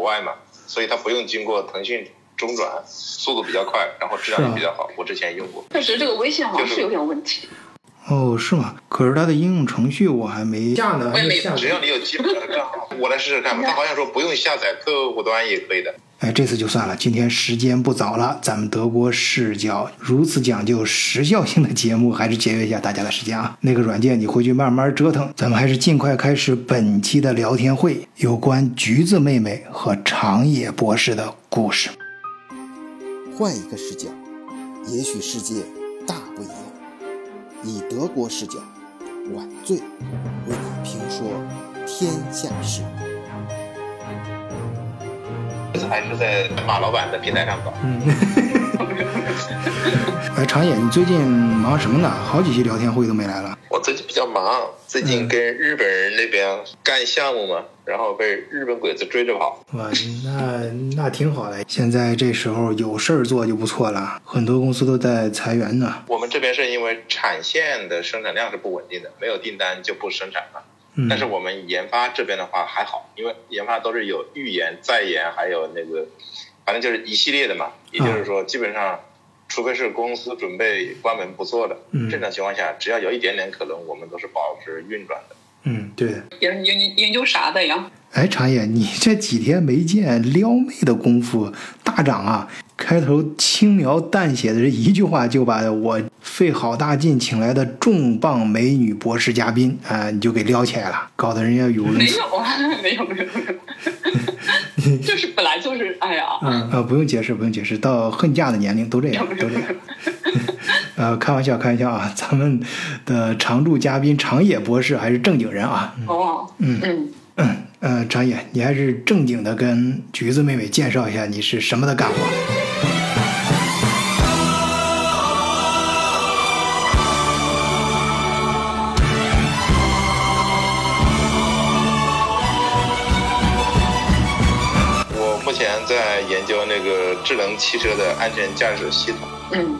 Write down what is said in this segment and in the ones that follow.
国外嘛，所以它不用经过腾讯中转，速度比较快，然后质量也比较好。我之前用过。确实，这个微信好像是有点问题。哦，是吗？可是它的应用程序我还没下呢，我也没下只要你有基本的账号，我来试试看吧。他好像说不用下载客户端也可以的。哎，这次就算了。今天时间不早了，咱们德国视角如此讲究时效性的节目，还是节约一下大家的时间啊。那个软件你回去慢慢折腾，咱们还是尽快开始本期的聊天会，有关橘子妹妹和长野博士的故事。换一个视角，也许世界大不一样。以德国视角，晚醉为你评说天下事。还是在马老板的平台上搞。嗯，哎，长野，你最近忙什么呢？好几期聊天会都没来了。我最近比较忙，最近跟日本人那边干项目嘛，然后被日本鬼子追着跑。哇，那那挺好的。现在这时候有事儿做就不错了，很多公司都在裁员呢。我们这边是因为产线的生产量是不稳定的，没有订单就不生产了。嗯，但是我们研发这边的话还好，因为研发都是有预研、再研，还有那个，反正就是一系列的嘛。也就是说，基本上，除非是公司准备关门不做的，嗯正常情况下，只要有一点点可能，我们都是保持运转的。嗯，对。研研研究啥的呀？哎，长野，你这几天没见撩妹的功夫大涨啊！开头轻描淡写的这一句话，就把我费好大劲请来的重磅美女博士嘉宾啊、你就给撩起来了，搞得人家语无伦次。没有啊，没有没有没有，就是本来就是，哎呀，嗯呃，不用解释，不用解释，到恨嫁的年龄都这样，都这样。呃，开玩笑，开玩笑啊！咱们的常驻嘉宾长野博士还是正经人啊。哦，嗯嗯，嗯，呃，长野，你还是正经的跟橘子妹妹介绍一下你是什么的干活。智能汽车的安全驾驶系统。嗯，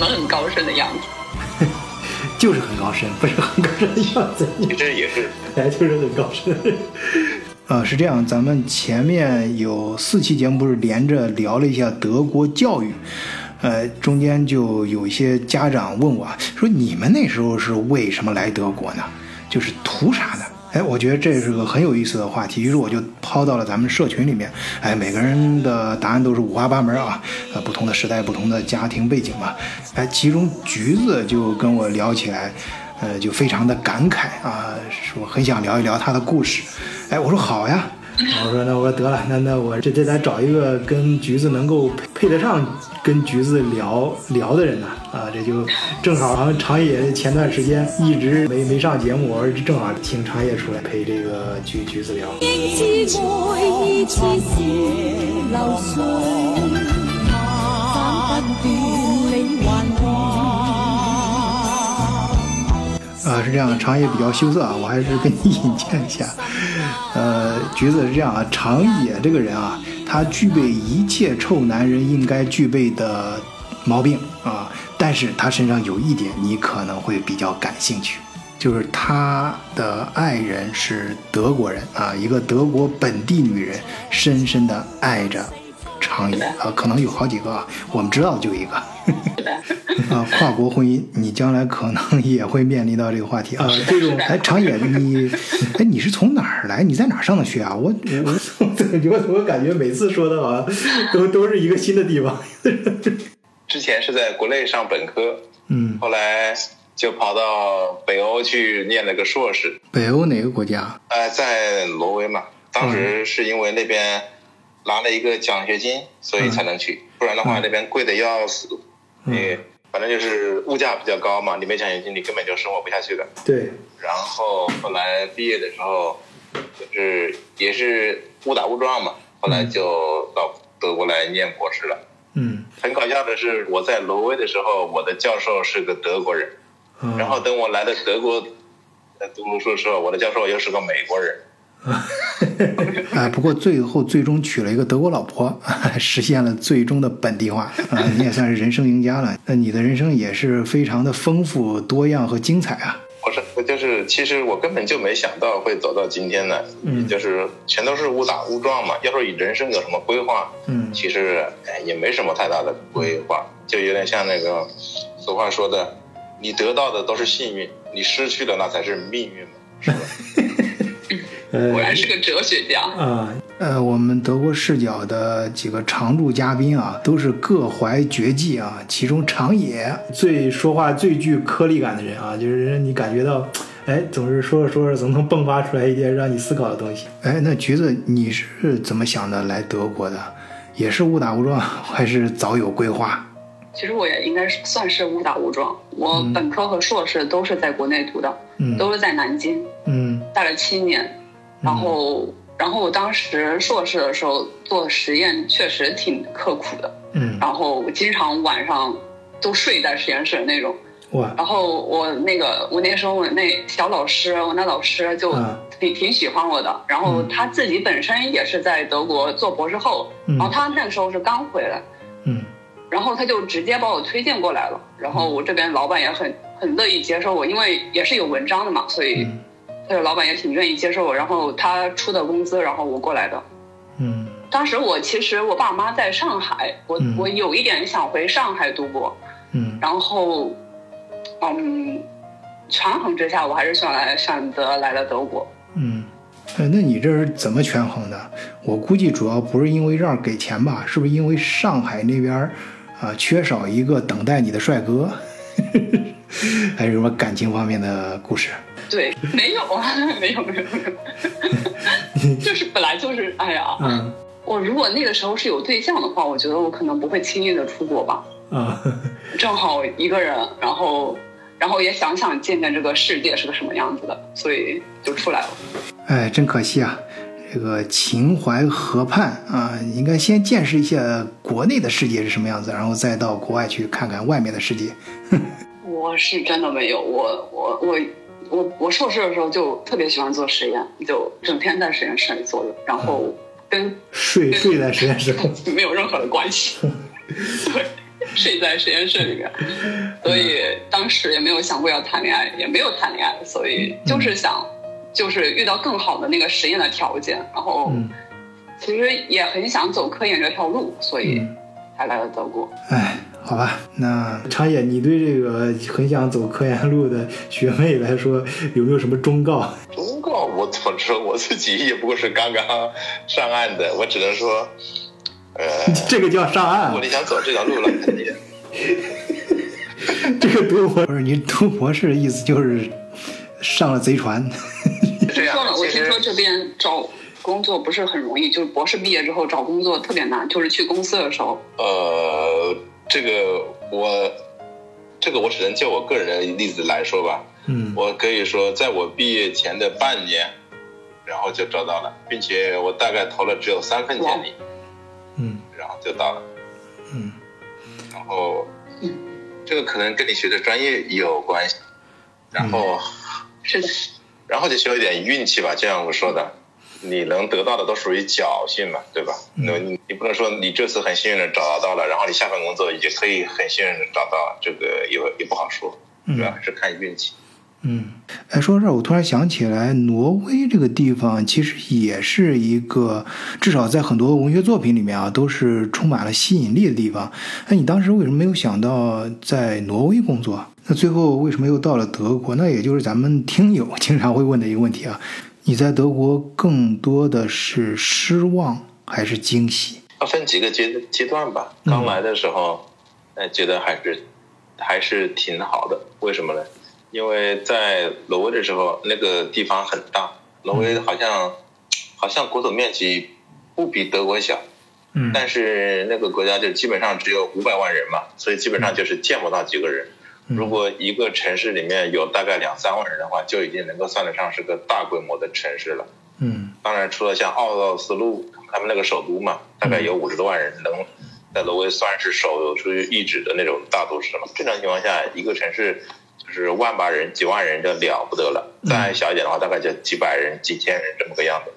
很高深的样子。就是很高深，不是很高深的样子，你这也是本来 就是很高深。呃，是这样，咱们前面有四期节目不是连着聊了一下德国教育，呃，中间就有一些家长问我说，你们那时候是为什么来德国呢？就是图啥呢？哎，我觉得这是个很有意思的话题，于是我就抛到了咱们社群里面。哎，每个人的答案都是五花八门啊，呃，不同的时代、不同的家庭背景吧。哎，其中橘子就跟我聊起来，呃，就非常的感慨啊，说很想聊一聊他的故事。哎，我说好呀，我说那我说得了，那那我这这得找一个跟橘子能够配配得上跟橘子聊聊的人呢啊，这就正好长长野前段时间一直没没上节目，我说正好请长野出来陪这个橘橘子聊。是这样，长野比较羞涩啊，我还是跟你引荐一下。呃，橘子是这样啊，长野这个人啊，他具备一切臭男人应该具备的毛病啊，但是他身上有一点你可能会比较感兴趣，就是他的爱人是德国人啊，一个德国本地女人，深深的爱着长野啊，可能有好几个啊，我们知道的就一个。呵 呵啊，跨国婚姻，你将来可能也会面临到这个话题啊。这种，哎，长野，你，哎，你是从哪儿来？你在哪儿上的学啊？我我 我我感觉每次说的好像都都是一个新的地方。之前是在国内上本科，嗯，后来就跑到北欧去念了个硕士。北欧哪个国家？呃，在挪威嘛，当时是因为那边拿了一个奖学金，所以才能去，不然的话那边贵的要死。嗯你反正就是物价比较高嘛，你没奖学金，你根本就生活不下去的。对，然后后来毕业的时候，就是也是误打误撞嘛，后来就到德国来念博士了。嗯，很搞笑的是，我在挪威的时候，我的教授是个德国人，嗯然后等我来到德国呃读书的时候，我的教授又是个美国人。啊，不过最后最终娶了一个德国老婆，实现了最终的本地化啊，你也算是人生赢家了。那你的人生也是非常的丰富多样和精彩啊。不是我就是其实我根本就没想到会走到今天呢，嗯就是全都是误打误撞嘛。要说你人生有什么规划，嗯其实哎也没什么太大的规划，就有点像那个俗话说的，你得到的都是幸运，你失去的那才是命运嘛，是吧？呃果然是个哲学家。啊，呃，我们德国视角的几个常驻嘉宾啊，都是各怀绝技啊。其中长野最说话最具颗粒感的人啊，就是让你感觉到，哎，总是说着说着总能迸发出来一些让你思考的东西。哎，那橘子你是怎么想的来德国的？也是误打误撞，还是早有规划？其实我也应该是算是误打误撞。我本科和硕士都是在国内读的，嗯都是在南京，嗯待了七年。然后，然后我当时硕士的时候做实验确实挺刻苦的，嗯，然后我经常晚上都睡在实验室的那种。哇，然后我那个我那时候我那小老师，我那老师就啊挺挺喜欢我的。然后他自己本身也是在德国做博士后，嗯。然后他那个时候是刚回来，嗯。然后他就直接把我推荐过来了。然后我这边老板也很很乐意接受我，因为也是有文章的嘛，所以嗯这个老板也挺愿意接受我。然后他出的工资，然后我过来的。嗯当时我其实我爸妈在上海，我、嗯我有一点想回上海读博，嗯然后，嗯，权衡之下，我还是选来选择来了德国。嗯，呃，那你这是怎么权衡的？我估计主要不是因为这儿给钱吧，是不是因为上海那边儿啊、缺少一个等待你的帅哥，还是什么感情方面的故事？对，没有啊，没有没有没有，就是本来就是，哎呀，嗯我如果那个时候是有对象的话，我觉得我可能不会轻易的出国吧。啊，正好一个人，然后，然后也想想见见这个世界是个什么样子的，所以就出来了。哎，真可惜啊。这个秦淮河畔啊，应该先见识一下国内的世界是什么样子，然后再到国外去看看外面的世界。我是真的没有，我我我我我硕士的时候就特别喜欢做实验，就整天在实验室里坐着，然后跟睡睡在实验室。没有任何的关系。对，睡在实验室里面，所以当时也没有想过要谈恋爱，也没有谈恋爱，所以就是想，就是遇到更好的那个实验的条件，然后嗯其实也很想走科研这条路，所以嗯才来了德国。哎，好吧，那长野，你对这个很想走科研路的学妹来说，有没有什么忠告？忠告我怎么说？我自己也不过是刚刚上岸的，我只能说，呃，这个叫上岸啊如果，你想走这条路了，肯定 这个读博不是你读博士的意思就是上了贼船。这样说了，。我听说这边找工作不是很容易，就是博士毕业之后找工作特别难，就是去公司的时候。呃，这个我，这个我只能就我个人的例子来说吧。嗯我可以说，在我毕业前的半年，然后就找到了，并且我大概投了只有三份简历，嗯然后就到了。嗯然后，这个可能跟你学的专业有关系，然后，是的，然后就需要一点运气吧。就像我说的，你能得到的都属于侥幸嘛，对吧？那你你不能说你这次很幸运的找到了，然后你下份工作也可以很幸运的找到，这个也也不好说，主要还是看运气。嗯，哎，说到这儿，我突然想起来，挪威这个地方其实也是一个，至少在很多文学作品里面啊，都是充满了吸引力的地方。那，你当时为什么没有想到在挪威工作？那最后为什么又到了德国？那也就是咱们听友经常会问的一个问题啊。你在德国更多的是失望还是惊喜？要分几个阶阶段吧。嗯刚来的时候，呃，觉得还是还是挺好的。为什么呢？因为在挪威的时候，那个地方很大，挪威好像好像国土面积不比德国小，嗯但是那个国家就基本上只有五百万人嘛，所以基本上就是见不到几个人。如果一个城市里面有大概两三万人的话，就已经能够算得上是个大规模的城市了。嗯当然，除了像奥奥斯陆，他们那个首都嘛，大概有五十多万人，能在挪威算是首屈一指的那种大都市了嘛。正常情况下，一个城市就是万把人、几万人就了不得了，再小一点的话，大概就几百人、几千人这么个样子。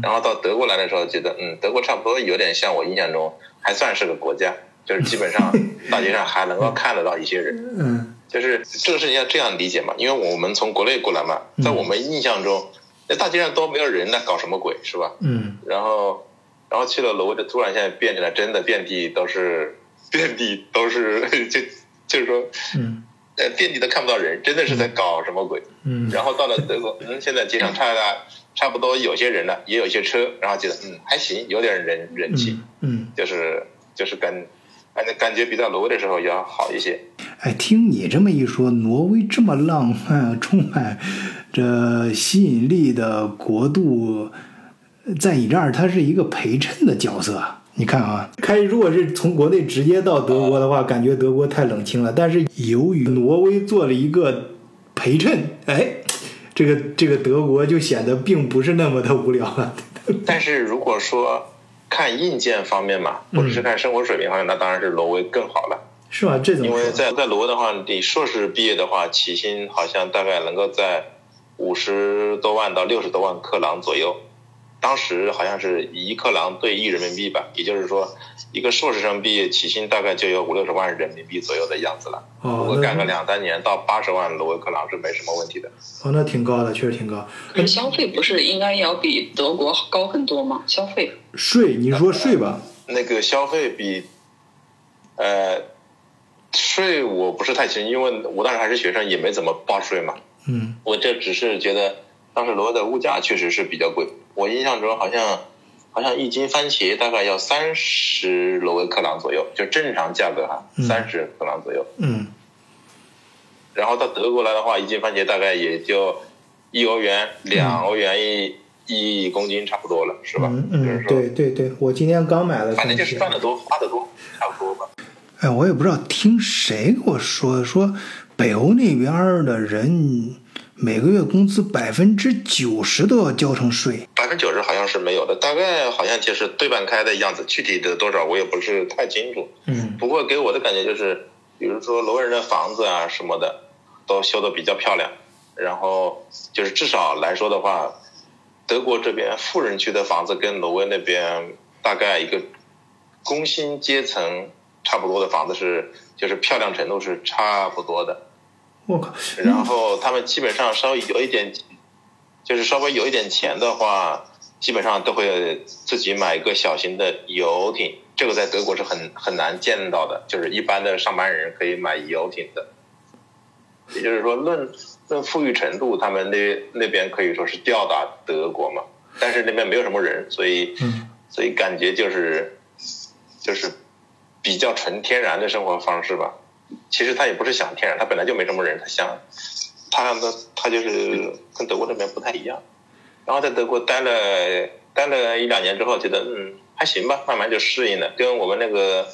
然后到德国来的时候，觉得嗯，德国差不多有点像我印象中还算是个国家，就是基本上 大街上还能够看得到一些人。嗯就是这个事情要这样理解嘛，因为我们从国内过来嘛，在我们印象中，那大街上都没有人，那搞什么鬼是吧？嗯然后，然后去了挪威的，突然现在变成了真的遍地都是，遍地都是，就就是说，嗯呃，遍地都看不到人，真的是在搞什么鬼。嗯然后到了德国，嗯，现在街上差了差不多有些人了，也有一些车，然后觉得嗯还行，有点人人气，嗯，就是就是感，感觉感觉比在挪威的时候要好一些。哎，听你这么一说，挪威这么浪漫、充满这吸引力的国度，在你这儿它是一个陪衬的角色啊。你看啊，开如果是从国内直接到德国的话，感觉德国太冷清了。但是由于挪威做了一个陪衬，哎，这个这个德国就显得并不是那么的无聊了。但是如果说看硬件方面嘛，或者是看生活水平方面，那当然是挪威更好了。是吧？这怎么因为？在在挪威的话，你硕士毕业的话，起薪好像大概能够在五十多万到六十多万克朗左右。当时好像是一克朗兑一人民币吧，也就是说，一个硕士生毕业起薪大概就有五六十万人民币左右的样子了。哦如果干个两三年，到八十万罗威克朗是没什么问题的。哦，那挺高的，确实挺高。可是消费不是应该要比德国高很多吗？消费税，你说税吧？那个消费比，呃，税我不是太清，因为我当时还是学生，也没怎么报税嘛。嗯我这只是觉得当时罗威的物价确实是比较贵，我印象中好像好像一斤番茄大概要三十多个克朗左右，就正常价格哈，嗯三十克朗左右。嗯然后到德国来的话，一斤番茄大概也就一欧元、两欧元一一公斤差不多了，是吧？嗯嗯，就是，对对对，我今天刚买了反正就是赚的多，花的多，差不多吧。哎，我也不知道听谁给我说说，北欧那边的人每个月工资百分之九十都要交成税。百分之九十好像是没有的，大概好像就是对半开的样子，具体的多少我也不是太清楚。嗯不过给我的感觉就是，比如说挪威人的房子啊什么的，都修的比较漂亮。然后就是至少来说的话，德国这边富人区的房子跟挪威那边大概一个工薪阶层差不多的房子是，就是漂亮程度是差不多的。我靠，然后他们基本上稍微有一点，就是稍微有一点钱的话，基本上都会自己买一个小型的游艇。这个在德国是很很难见到的，就是一般的上班人可以买游艇的。也就是说，论论富裕程度，他们那那边可以说是吊打德国嘛。但是那边没有什么人，所以嗯所以感觉就是就是比较纯天然的生活方式吧。其实他也不是想天然，他本来就没什么人，他想他他他就是跟德国这边不太一样。然后在德国待了待了一两年之后，觉得嗯还行吧，慢慢就适应了，跟我们那个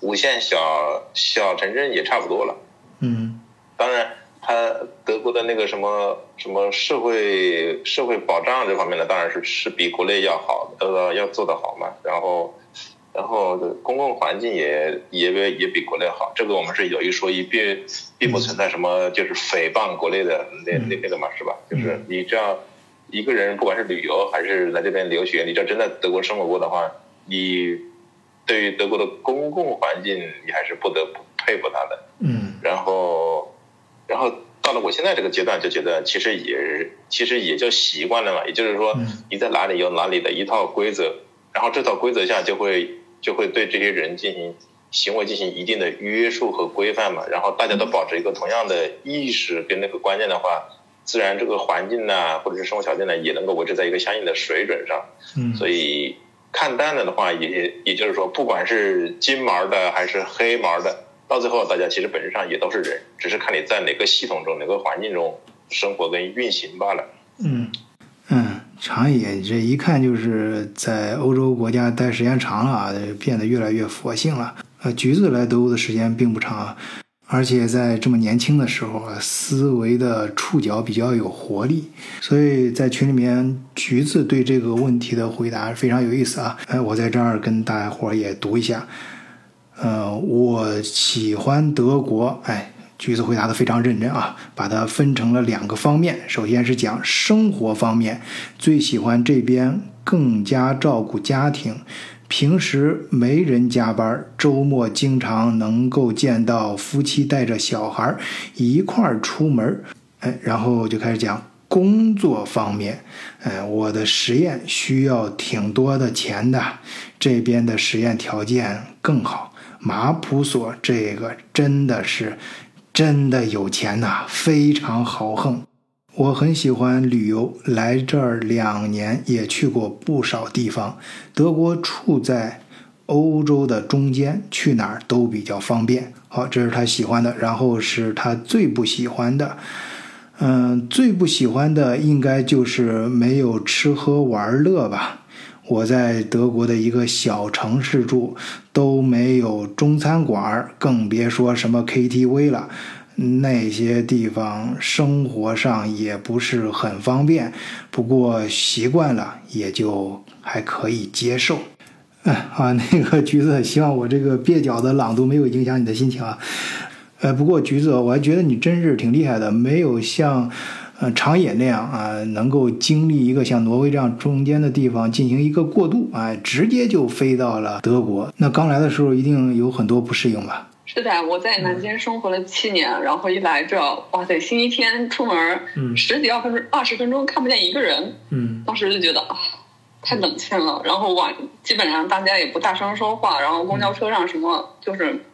五线小小城镇也差不多了。嗯当然，他德国的那个什么什么社会社会保障这方面呢，当然是是比国内要好，呃，要做得好嘛。然后，然后公共环境也也也比国内好，这个我们是有一说一，并并不存在什么就是诽谤国内的那那那个嘛，是吧？就是你这样一个人，不管是旅游还是来这边留学，你只要真在德国生活过的话，你对于德国的公共环境，你还是不得不佩服他的。嗯然后，然后到了我现在这个阶段，就觉得其实也其实也就习惯了嘛。也就是说嗯，你在哪里有哪里的一套规则，然后这套规则下就会就会对这些人进行行为进行一定的约束和规范嘛。然后大家都保持一个同样的意识跟那个观念的话，自然这个环境呢，或者是生活条件呢，也能够维持在一个相应的水准上。嗯，所以看淡了的话，也也就是说，不管是金毛的还是黑毛的，到最后大家其实本质上也都是人，只是看你在哪个系统中、哪个环境中生活跟运行罢了。嗯嗯，长野这一看就是在欧洲国家待时间长了啊，变得越来越佛性了。呃，橘子来德国的时间并不长，而且在这么年轻的时候啊，思维的触角比较有活力，所以在群里面，橘子对这个问题的回答非常有意思啊。哎，我在这儿跟大家伙儿也读一下。呃，我喜欢德国，哎，橘子回答的非常认真啊，把它分成了两个方面。首先是讲生活方面，最喜欢这边更加照顾家庭，平时没人加班，周末经常能够见到夫妻带着小孩一块儿出门。哎，然后就开始讲工作方面。哎，我的实验需要挺多的钱的，这边的实验条件更好。马普所这个真的是真的有钱呐，非常豪横。我很喜欢旅游，来这儿两年也去过不少地方。德国处在欧洲的中间，去哪儿都比较方便。好，这是他喜欢的，然后是他最不喜欢的。嗯，最不喜欢的应该就是没有吃喝玩乐吧。我在德国的一个小城市住，都没有中餐馆，更别说什么 KTV 了。那些地方生活上也不是很方便，不过习惯了也就还可以接受。哎，啊，那个橘子，希望我这个蹩脚的朗读没有影响你的心情啊。呃，不过橘子，我还觉得你真是挺厉害的，没有像呃长野那样啊，能够经历一个像挪威这样中间的地方进行一个过渡，啊，直接就飞到了德国。那刚来的时候一定有很多不适应吧？是的，我在南京生活了七年，然后一来这，哇塞，星期天出门，嗯十几二分二十分钟看不见一个人，嗯当时就觉得啊，太冷清了。然后晚基本上大家也不大声说话，然后公交车上什么就是，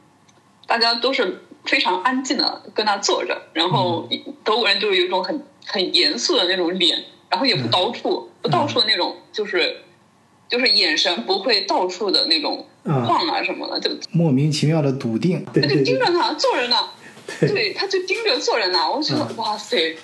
大家都是非常安静的跟那坐着，然后德国人就有一种很很严肃的那种脸，然后也不到处、不到处的那种就是。就是眼神不会到处的那种啊晃啊什么的，就。莫名其妙的笃定，他就盯着他坐着呢，对，他就盯着坐着呢，我觉得、嗯。哇塞，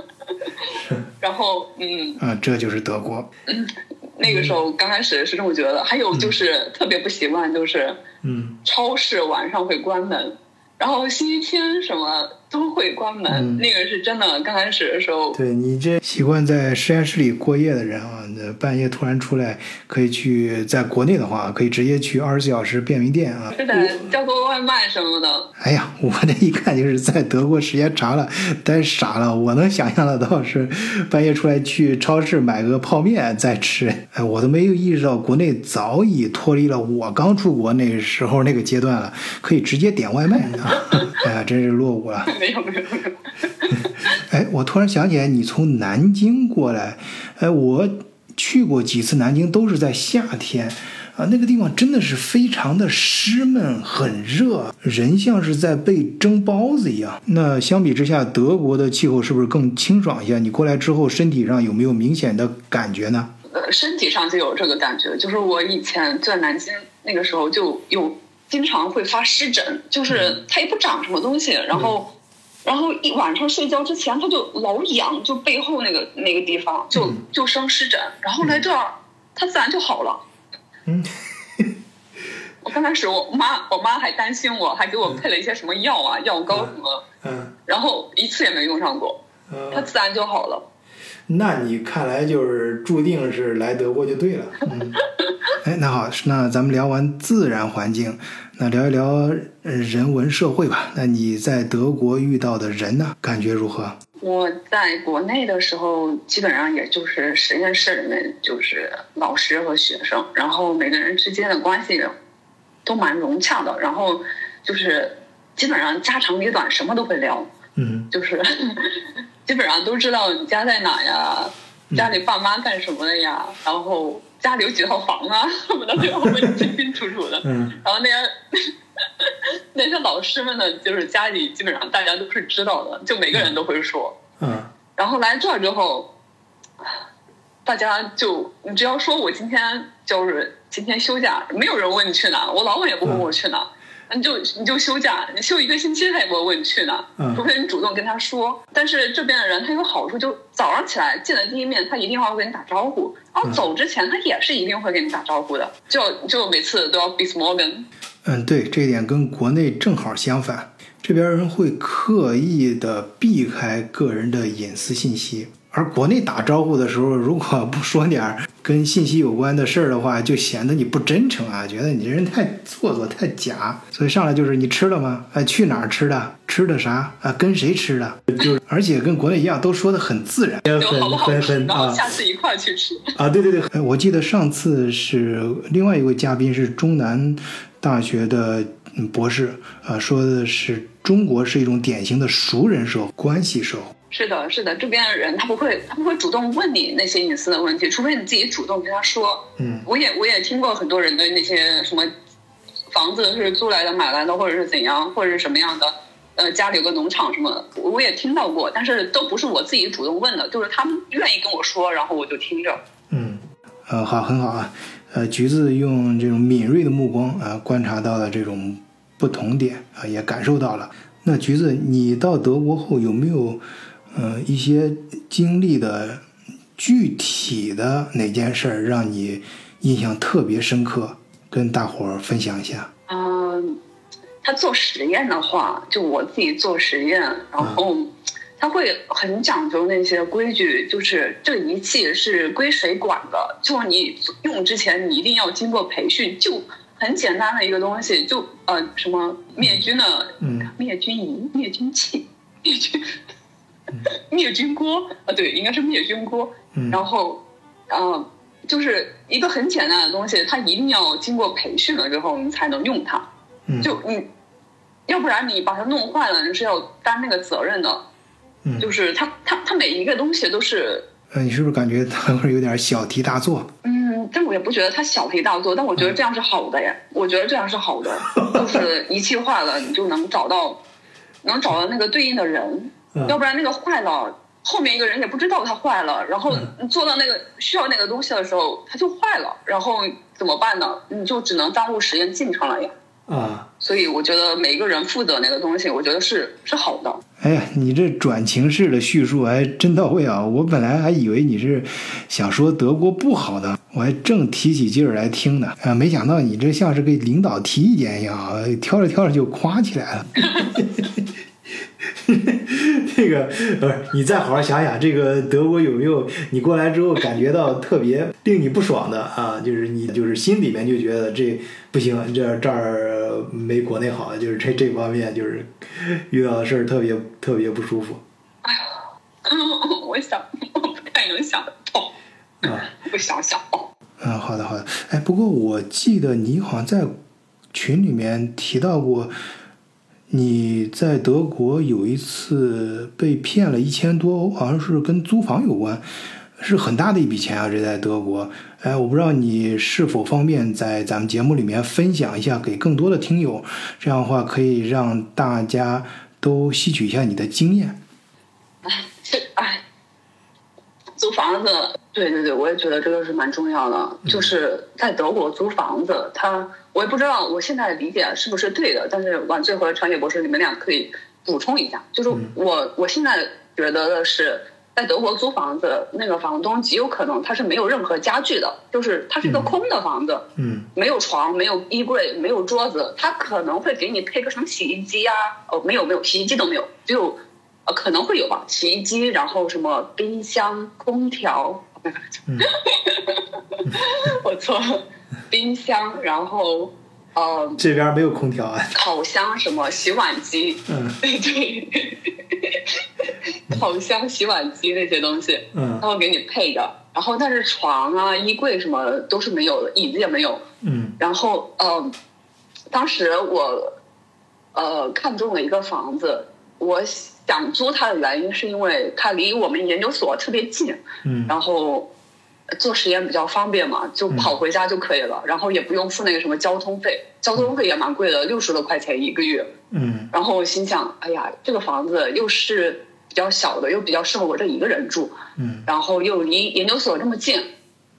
然后嗯，啊，这就是德国。嗯那个时候刚开始是这么觉得，还有就是特别不习惯，就是嗯。超市晚上会关门，然后星期天什么都会关门，嗯那个是真的。刚开始的时候，对你这习惯在实验室里过夜的人啊，那半夜突然出来，可以去在国内的话，可以直接去二十四小时便利店啊。是的，叫个外卖什么的，哎呀，我这一看就是在德国时间长了，呆傻了。我能想象得到是半夜出来去超市买个泡面再吃。哎，我都没有意识到国内早已脱离了我刚出国那时候那个阶段了，可以直接点外卖啊！哎呀，真是落伍了。没有没有没有，哎，我突然想起来，你从南京过来，哎，我去过几次南京，都是在夏天，啊，那个地方真的是非常的湿闷，很热，人像是在被蒸包子一样。那相比之下，德国的气候是不是更清爽一些？你过来之后，身体上有没有明显的感觉呢？呃，身体上就有这个感觉，就是我以前在南京那个时候就有经常会发湿疹，就是它也不长什么东西，然后，然后一晚上睡觉之前他就老痒，就背后那个那个地方就嗯。就生湿疹，然后来这儿它自然就好了。嗯，我刚开始我妈我妈还担心我，还给我配了一些什么药啊、药膏什么，嗯，然后一次也没用上过，它自然就好了。那你看来就是注定是来德国就对了。嗯，哎，那好，那咱们聊完自然环境，那聊一聊呃人文社会吧。那你在德国遇到的人呢，感觉如何？我在国内的时候，基本上也就是实验室里面就是老师和学生，然后每个人之间的关系都蛮融洽的，然后就是基本上家长里短什么都会聊，嗯就是 基本上都知道你家在哪呀，家里爸妈干什么的呀，然后家里有几套房啊什么的，都要问得清清楚楚的。嗯然后那些 那些老师们呢，就是家里基本上大家都是知道的，就每个人都会说。嗯然后来这儿之后，大家就你只要说我今天就是今天休假，没有人问你去哪，我老板也不问我去哪。你就你就休假，你休一个星期，他也不会问你去哪，嗯除非你主动跟他说。但是这边的人他有好处，就早上起来见的第一面，他一定会跟你打招呼，然后走之前他也是一定会跟你打招呼的，就就每次都要 bis morgen。嗯，对，这一点跟国内正好相反。这边人会刻意的避开个人的隐私信息，而国内打招呼的时候，如果不说点儿跟信息有关的事儿的话，就显得你不真诚啊，觉得你这人太做作、太假。所以上来就是你吃了吗？哎，去哪儿吃的？吃的啥？啊，跟谁吃的？就是，而且跟国内一样，都说的很自然，就好好很吃，然后很啊下次一块儿去吃。啊，对对对，呃我记得上次是另外一位嘉宾是中南大学的嗯博士啊、说的是中国是一种典型的熟人社会、关系社会。是的，是的，这边的人他不会，他不会主动问你那些隐私的问题，除非你自己主动跟他说。嗯我也我也听过很多人的那些什么房子是租来的、买来的，或者是怎样，或者是什么样的，呃，家里有个农场什么的，我也听到过，但是都不是我自己主动问的，就是他们愿意跟我说，然后我就听着。嗯，呃，好，很好啊。呃，橘子用这种敏锐的目光啊、观察到了这种不同点啊、也感受到了。那橘子，你到德国后有没有呃一些经历的具体的哪件事儿让你印象特别深刻，跟大伙儿分享一下？嗯，他做实验的话，就我自己做实验，然后他会很讲究那些规矩，就是这仪器是归谁管的，就你用之前你一定要经过培训，就很简单的一个东西，就呃什么灭菌的，嗯灭菌仪、灭菌器、灭菌 灭菌锅啊，对，应该是灭菌锅，嗯然后，呃，就是一个很简单的东西，它一定要经过培训了之后，你才能用它。嗯就你，要不然你把它弄坏了，你是要担那个责任的。嗯就是它，它，它每一个东西都是，呃，你是不是感觉他会有点小题大做？嗯，但我也不觉得它小题大做，但我觉得这样是好的呀。我觉得这样是好的，就是仪器坏了，你就能找到，能找到那个对应的人，嗯要不然那个坏了。后面一个人也不知道它坏了，然后你做到那个需要那个东西的时候，它就坏了，然后怎么办呢？你就只能耽误实验进程了呀。啊，所以我觉得每一个人负责那个东西，我觉得是是好的。哎呀，你这转情式的叙述还真到位啊！我本来还以为你是想说德国不好的，我还正提起劲儿来听呢。啊，没想到你这像是给领导提意见一样啊，挑着挑着就夸起来了。这个不是，你再好好想想，这个德国有没有你过来之后感觉到特别令你不爽的啊？就是你就是心里面就觉得这不行，这这儿没国内好，就是这这方面就是遇到的事儿特别特别不舒服哎呀 我想，我不太能想得到，啊。我想想哦。嗯，好的好的。哎，不过我记得你好像在群里面提到过，你在德国有一次被骗了一千多欧，好像是跟租房有关，是很大的一笔钱啊！这在德国，哎，我不知道你是否方便在咱们节目里面分享一下，给更多的听友，这样的话可以让大家都吸取一下你的经验。这 哎，租房子，对对对，我也觉得这个是蛮重要的。就是在德国租房子，他我也不知道我现在的理解是不是对的，但是晚醉和传野博士你们俩可以补充一下。就是我我现在觉得的是，在德国租房子，那个房东极有可能他是没有任何家具的，就是它是一个空的房子。嗯没有床，没有衣柜，没有桌子，他可能会给你配个什么洗衣机啊？哦，没有没有，洗衣机都没有，只有呃可能会有吧，洗衣机，然后什么冰箱、空调，嗯。我错了，冰箱，然后呃这边没有空调啊。烤箱什么洗碗机，嗯。对。对，烤箱、洗碗机那些东西，嗯。他会给你配的，然后但是床啊、衣柜什么都是没有的，椅子也没有。嗯。然后呃，当时我呃看中了一个房子，我想租它的原因是因为它离我们研究所特别近，嗯。然后做实验比较方便嘛，就跑回家就可以了，然后也不用付那个什么交通费，交通费也蛮贵的，六十多块钱一个月。嗯。然后我心想，哎呀，这个房子又是比较小的，又比较适合我这一个人住，嗯。然后又离研究所这么近，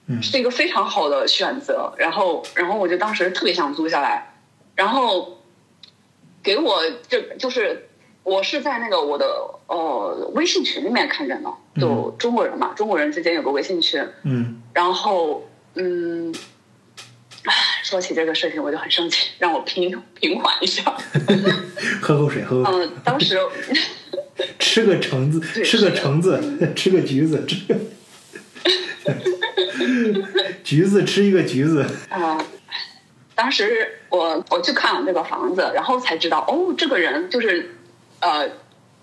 嗯。是一个非常好的选择。然后，然后我就当时特别想租下来，然后给我这就是我是在那个我的呃微信群里面看见的，就中国人嘛，中国人之间有个微信群，嗯然后嗯。唉，说起这个事情我就很生气，让我平平缓一下。喝口水，喝口水。嗯，当时吃 吃个橙子，吃个橙子，吃个橘子，吃个橘子，吃一个橘子。啊、当时我我去看了这个房子，然后才知道，哦，这个人就是，呃，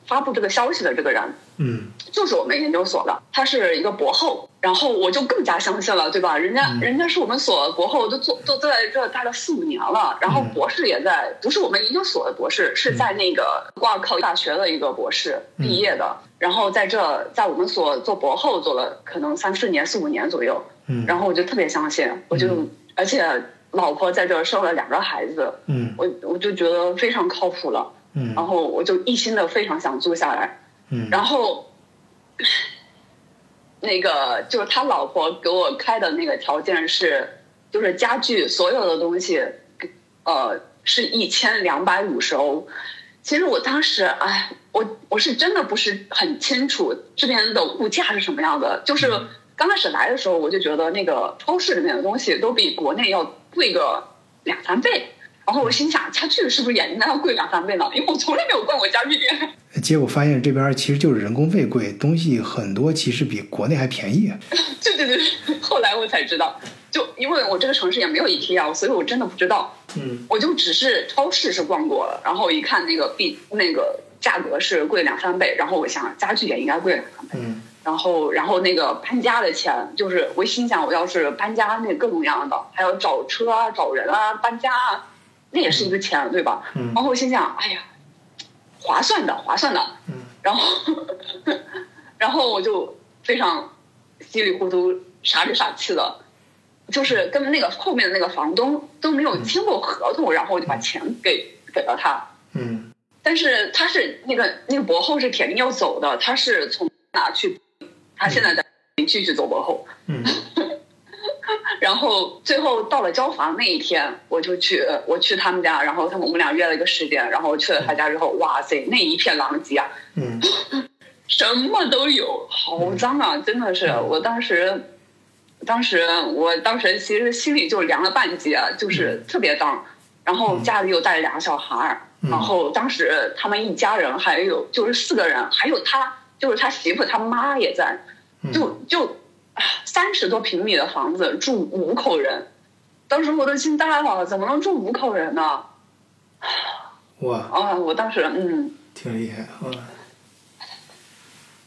发布这个消息的这个人，嗯。就是我们研究所的，他是一个博后，然后我就更加相信了，对吧？人家、人家是我们所博后，都做都在这待了四五年了，然后嗯。博士也在，不是我们研究所的博士，是在那个挂靠大学的一个博士嗯。毕业的，然后在这在我们所做博后做了可能三四年、四五年左右，嗯。然后我就特别相信，我就、而且老婆在这生了两个孩子，嗯。我我就觉得非常靠谱了，嗯然后我就一心的非常想租下来。嗯然后那个就是他老婆给我开的那个条件是，就是家具所有的东西，呃，是一千两百五十欧。其实我当时，哎，我我是真的不是很清楚这边的物价是什么样的。就是刚开始来的时候，我就觉得那个超市里面的东西都比国内要贵个两三倍。然后我心想，家具是不是也应该要贵两三倍呢？因为我从来没有逛过家具店。结果发现这边其实就是人工费贵，东西很多其实比国内还便宜。对对对，后来我才知道，就因为我这个城市也没有 IKEA，所以我真的不知道。嗯我就只是超市是逛过了，然后一看那个币那个价格是贵两三倍，然后我想家具也应该贵两三倍。嗯然后，然后那个搬家的钱，就是我心想，我要是搬家，那各种各样的，还要找车啊、找人啊、搬家啊，那也是一个钱，对吧？嗯然后我心想，哎呀，划算的，划算的。嗯然后，然后我就非常稀里糊涂、傻里傻气的，就是跟那个后面的那个房东都没有签过合同，然后我就把钱给给了他。嗯但是他是那个那个博后是铁定要走的，他是从哪去？他现在在继续走博后。嗯然后最后到了交房那一天，我就去我去他们家，然后他们我们俩约了一个时间，然后去了他家之后，哇塞，那一片狼藉啊，嗯。什么都有，好脏啊！真的是，我当时，当时我当时其实心里就凉了半截，就是特别脏。然后家里又带着两个小孩儿，嗯。然后当时他们一家人还有就是四个人，还有他就是他媳妇他妈也在，就就三十多平米的房子住五口人，当时我都惊呆了，怎么能住五口人呢？哇，啊，我当时嗯。挺厉害啊！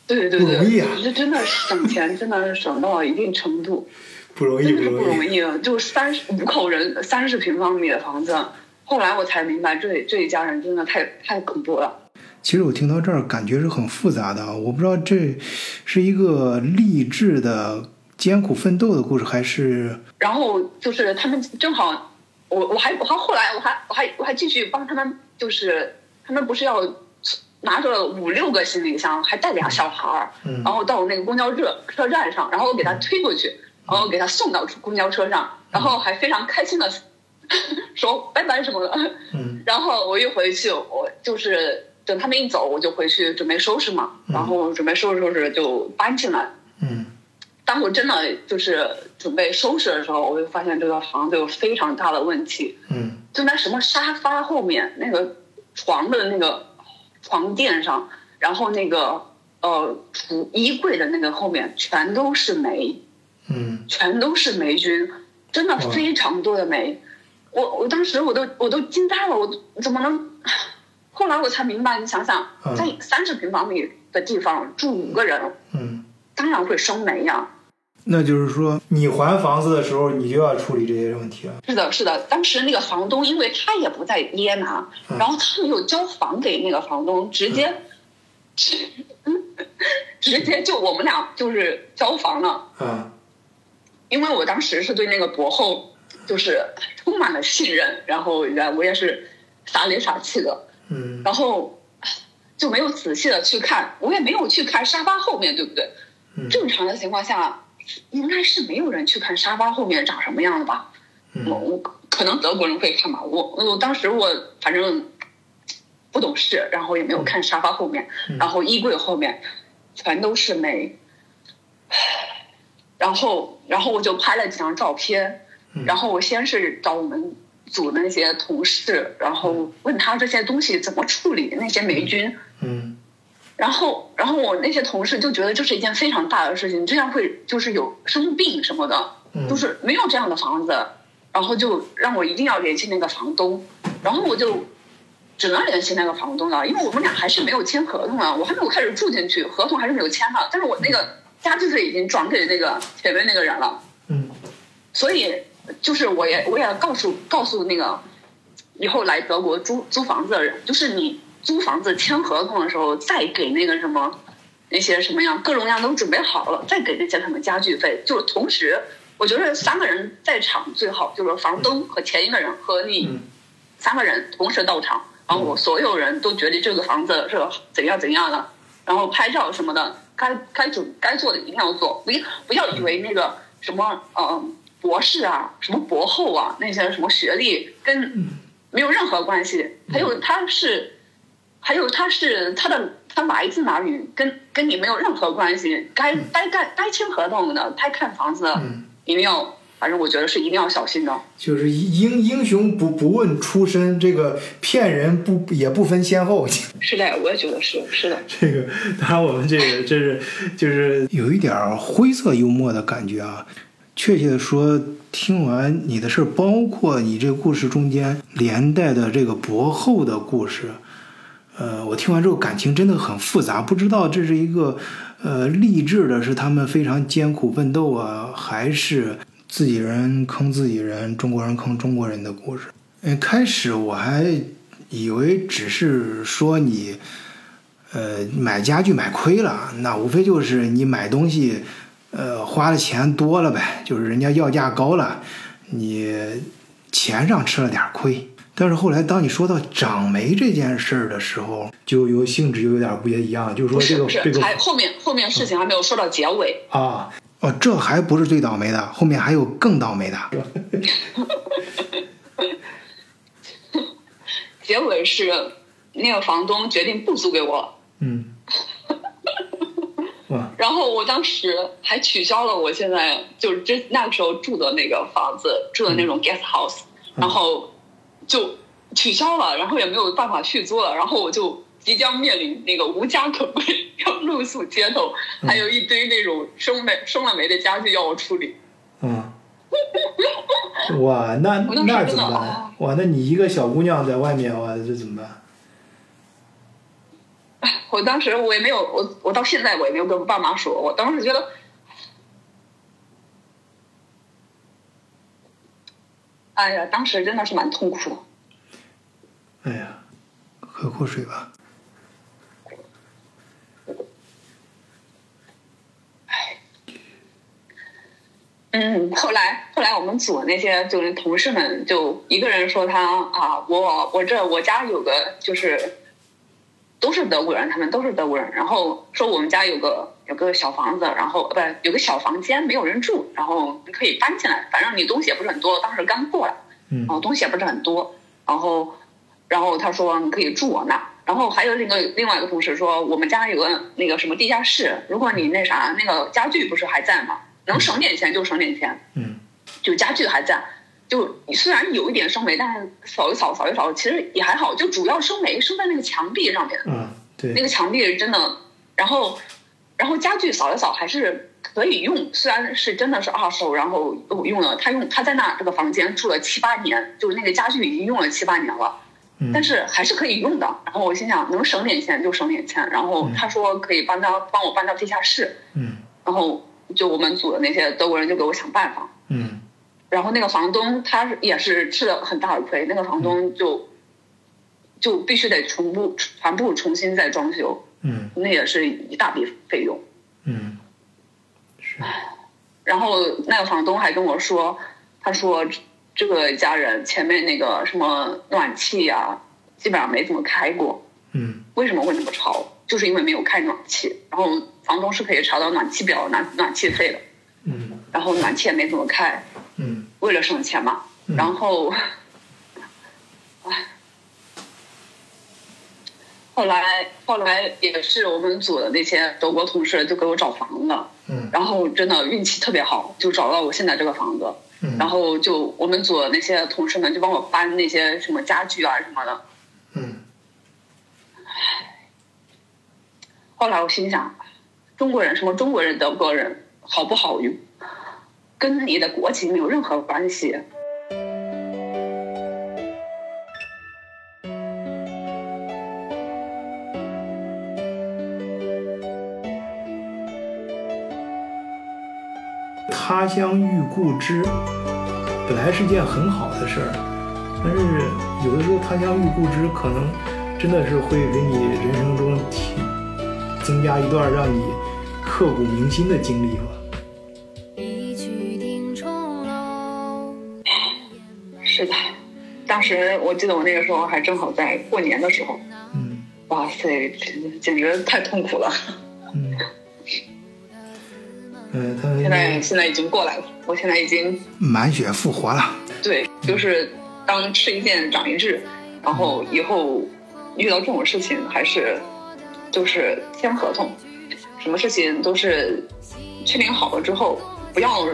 对对对，不容易啊这真的省钱，真的是省到了一定程度，不容易真的是不不容易。容易啊！就三十五口人，三十平方米的房子，后来我才明白这这一家人真的太太恐怖了。其实我听到这儿感觉是很复杂的啊，我不知道这是一个励志的艰苦奋斗的故事，还是？然后就是他们正好，我我还我还后来我还我还我还继续帮他们，就是他们不是要拿着五六个行李箱，还带俩小孩儿，嗯。然后到那个公交车车站上，然后我给他推过去，然后给他送到公交车上，然后还非常开心的 说拜拜什么的。嗯。然后我一回去，我就是等他们一走，我就回去准备收拾嘛，然后准备收拾收拾就搬进来。嗯当我真的就是准备收拾的时候，我就发现这个房子有非常大的问题，嗯。就在什么沙发后面那个床的那个床垫上，然后那个呃储衣柜的那个后面全都是霉，嗯。全都是霉菌，真的非常多的霉。我我当时我都我都惊呆了，我怎么能？后来我才明白，你想想，嗯。在三十平方米的地方住五个人，嗯，当然会生霉呀、那就是说你还房子的时候，你就要处理这些问题了。是的，是的，当时那个房东，因为他也不在耶拿，嗯然后他没有交房给那个房东，直接，直直接就我们俩就是交房了，嗯因为我当时是对那个博后就是充满了信任，然后我也是傻里傻气的，嗯然后就没有仔细的去看，我也没有去看沙发后面，对不对？嗯正常的情况下，应该是没有人去看沙发后面长什么样的吧？我嗯。我可能德国人会看吧，我我当时我反正不懂事，然后也没有看沙发后面，然后衣柜后面全都是霉，然后然后我就拍了几张照片，然后我先是找我们组的那些同事，然后问他这些东西怎么处理那些霉菌，嗯然后，然后我那些同事就觉得这是一件非常大的事情，这样会就是有生病什么的，嗯就是没有这样的房子，然后就让我一定要联系那个房东，然后我就只能联系那个房东了，因为我们俩还是没有签合同啊，我还没有开始住进去，合同还是没有签呢，但是我那个家具费已经转给那个前面那个人了，嗯。所以就是我也我也告诉告诉那个以后来德国租租房子的人，就是你租房子签合同的时候，再给那个什么那些什么样各种各样都准备好了，再给那些什么家具费，就是同时，我觉得三个人在场最好，就是房东和前一个人和你嗯。三个人同时到场，然后我所有人都觉得这个房子是怎样怎样的，然后拍照什么的，该该准该做的一定要做，不不要以为那个什么呃博士啊，什么博后啊，那些什么学历跟没有任何关系，还有他是，还有他是他的他来自哪里，跟跟你没有任何关系，该该干该签合同的，该看房子一定要，反正我觉得是一定要小心的。就是英英雄不不问出身，这个骗人不也不分先后。是的，我也觉得是是的。这个当然，我们这个这是就是有一点儿灰色幽默的感觉啊。确切的说，听完你的事儿，包括你这个故事中间连带的这个博后的故事，呃，我听完之后感情真的很复杂，不知道这是一个呃励志的，是他们非常艰苦奋斗啊，还是自己人坑自己人，中国人坑中国人的故事。嗯，开始我还以为只是说你。呃，买家具买亏了，那无非就是你买东西，呃，花的钱多了呗，就是人家要价高了，你钱上吃了点亏。但是后来，当你说到长霉这件事儿的时候，就有性质就有点不一样，就是说这个不是还后面后面事情还没有说到结尾。啊，哦，这还不是最倒霉的，后面还有更倒霉的。结尾是那个房东决定不租给我了，嗯，哇，然后我当时还取消了我现在就是这那个时候住的那个房子，住的那种 guest house，、然后就取消了，然后也没有办法续租了，然后我就即将面临那个无家可归，要露宿街头，还有一堆那种生霉生了霉的家具要我处理。嗯，哇，那那怎么办？哇，那你一个小姑娘在外面，哇，这怎么办？我当时我也没有，我我到现在我也没有跟我爸妈说，我当时觉得，哎呀，当时真的是蛮痛苦的。哎呀，喝口水吧。嗯，后来后来我们组那些就是同事们，就一个人说他啊，我我这我家有个就是都是德国人，他们都是德国人，然后说我们家有个有个小房子，然后不是有个小房间没有人住，然后你可以搬进来，反正你东西也不是很多，当时刚过来，嗯。然后东西也不是很多，然后然后他说你可以住我那，然后还有另个另外一个同事说我们家有个那个什么地下室，如果你那啥那个家具不是还在吗？能省点钱就省点钱，嗯。就家具还在，就虽然有一点生霉，但是扫一扫扫一扫，其实也还好，就主要生霉生在那个墙壁上面，啊，对，那个墙壁真的，然后然后家具扫一扫还是可以用，虽然是真的是二手，然后用了他用他在那这个房间住了七八年，就是那个家具已经用了七八年了。嗯但是还是可以用的。然后我心想，能省点钱就省点钱。然后他说可以帮他帮我搬到地下室，嗯然后就我们组的那些德国人就给我想办法。嗯然后那个房东他也是吃了很大的亏，那个房东就就必须得重部全部重新再装修，嗯那也是一大笔费用。嗯，是，然后那个房东还跟我说，他说这个家人前面那个什么暖气呀、基本上没怎么开过。嗯为什么会那么潮？就是因为没有开暖气，然后房东是可以查到暖气表、暖暖气费的，嗯然后暖气也没怎么开，嗯为了省钱嘛。嗯然后，唉，后来后来也是我们组的那些德国同事就给我找房子，嗯然后真的运气特别好，就找到我现在这个房子。嗯，然后就我们组的那些同事们就帮我搬那些什么家具啊什么的。嗯后来我心想，中国人什么中国人、德国人好不好用，跟你的国籍没有任何关系。他乡遇故知，本来是件很好的事儿，但是有的时候他乡遇故知，可能真的是会给你人生中提增加一段让你刻骨铭心的经历吧。一曲定重楼。是的，当时我记得我那个时候还正好在过年的时候，嗯哇塞，简简直太痛苦了。嗯，呃，他现在现在已经过来了，我现在已经满血复活了。对，就是当吃一堑长一智，然后以后遇到这种事情还是就是签合同，什么事情都是确定好了之后，不要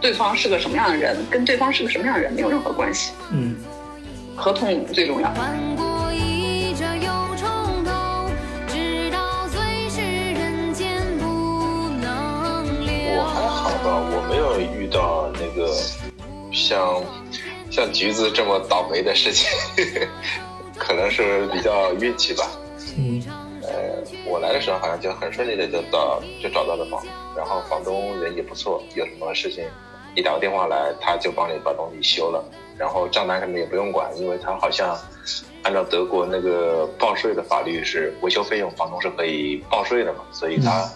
对方是个什么样的人，跟对方是个什么样的人没有任何关系，嗯合同最重要。我还好吧，我没有遇到那个像像橘子这么倒霉的事情，可能是比较运气吧。嗯呃，我来的时候好像就很顺利的就到就找到了房，然后房东人也不错，有什么事情你打个电话来，他就帮你把东西修了，然后账单什么也不用管，因为他好像按照德国那个报税的法律是维修费用房东是可以报税的嘛，所以他、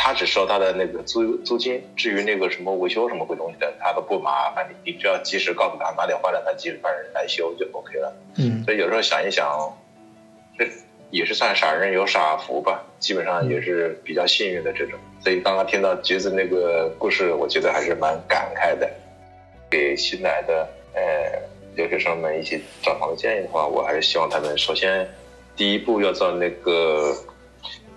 他只收他的那个租租金，至于那个什么维修什么鬼东西的，他都不麻烦你，你只要及时告诉他哪里坏了，他及时派人来修就 OK 了。嗯所以有时候想一想，这也是算傻人有傻福吧，基本上也是比较幸运的这种。所以刚刚听到橘子那个故事，我觉得还是蛮感慨的。给新来的呃留学生们一些找房的建议的话，我还是希望他们首先第一步要做那个。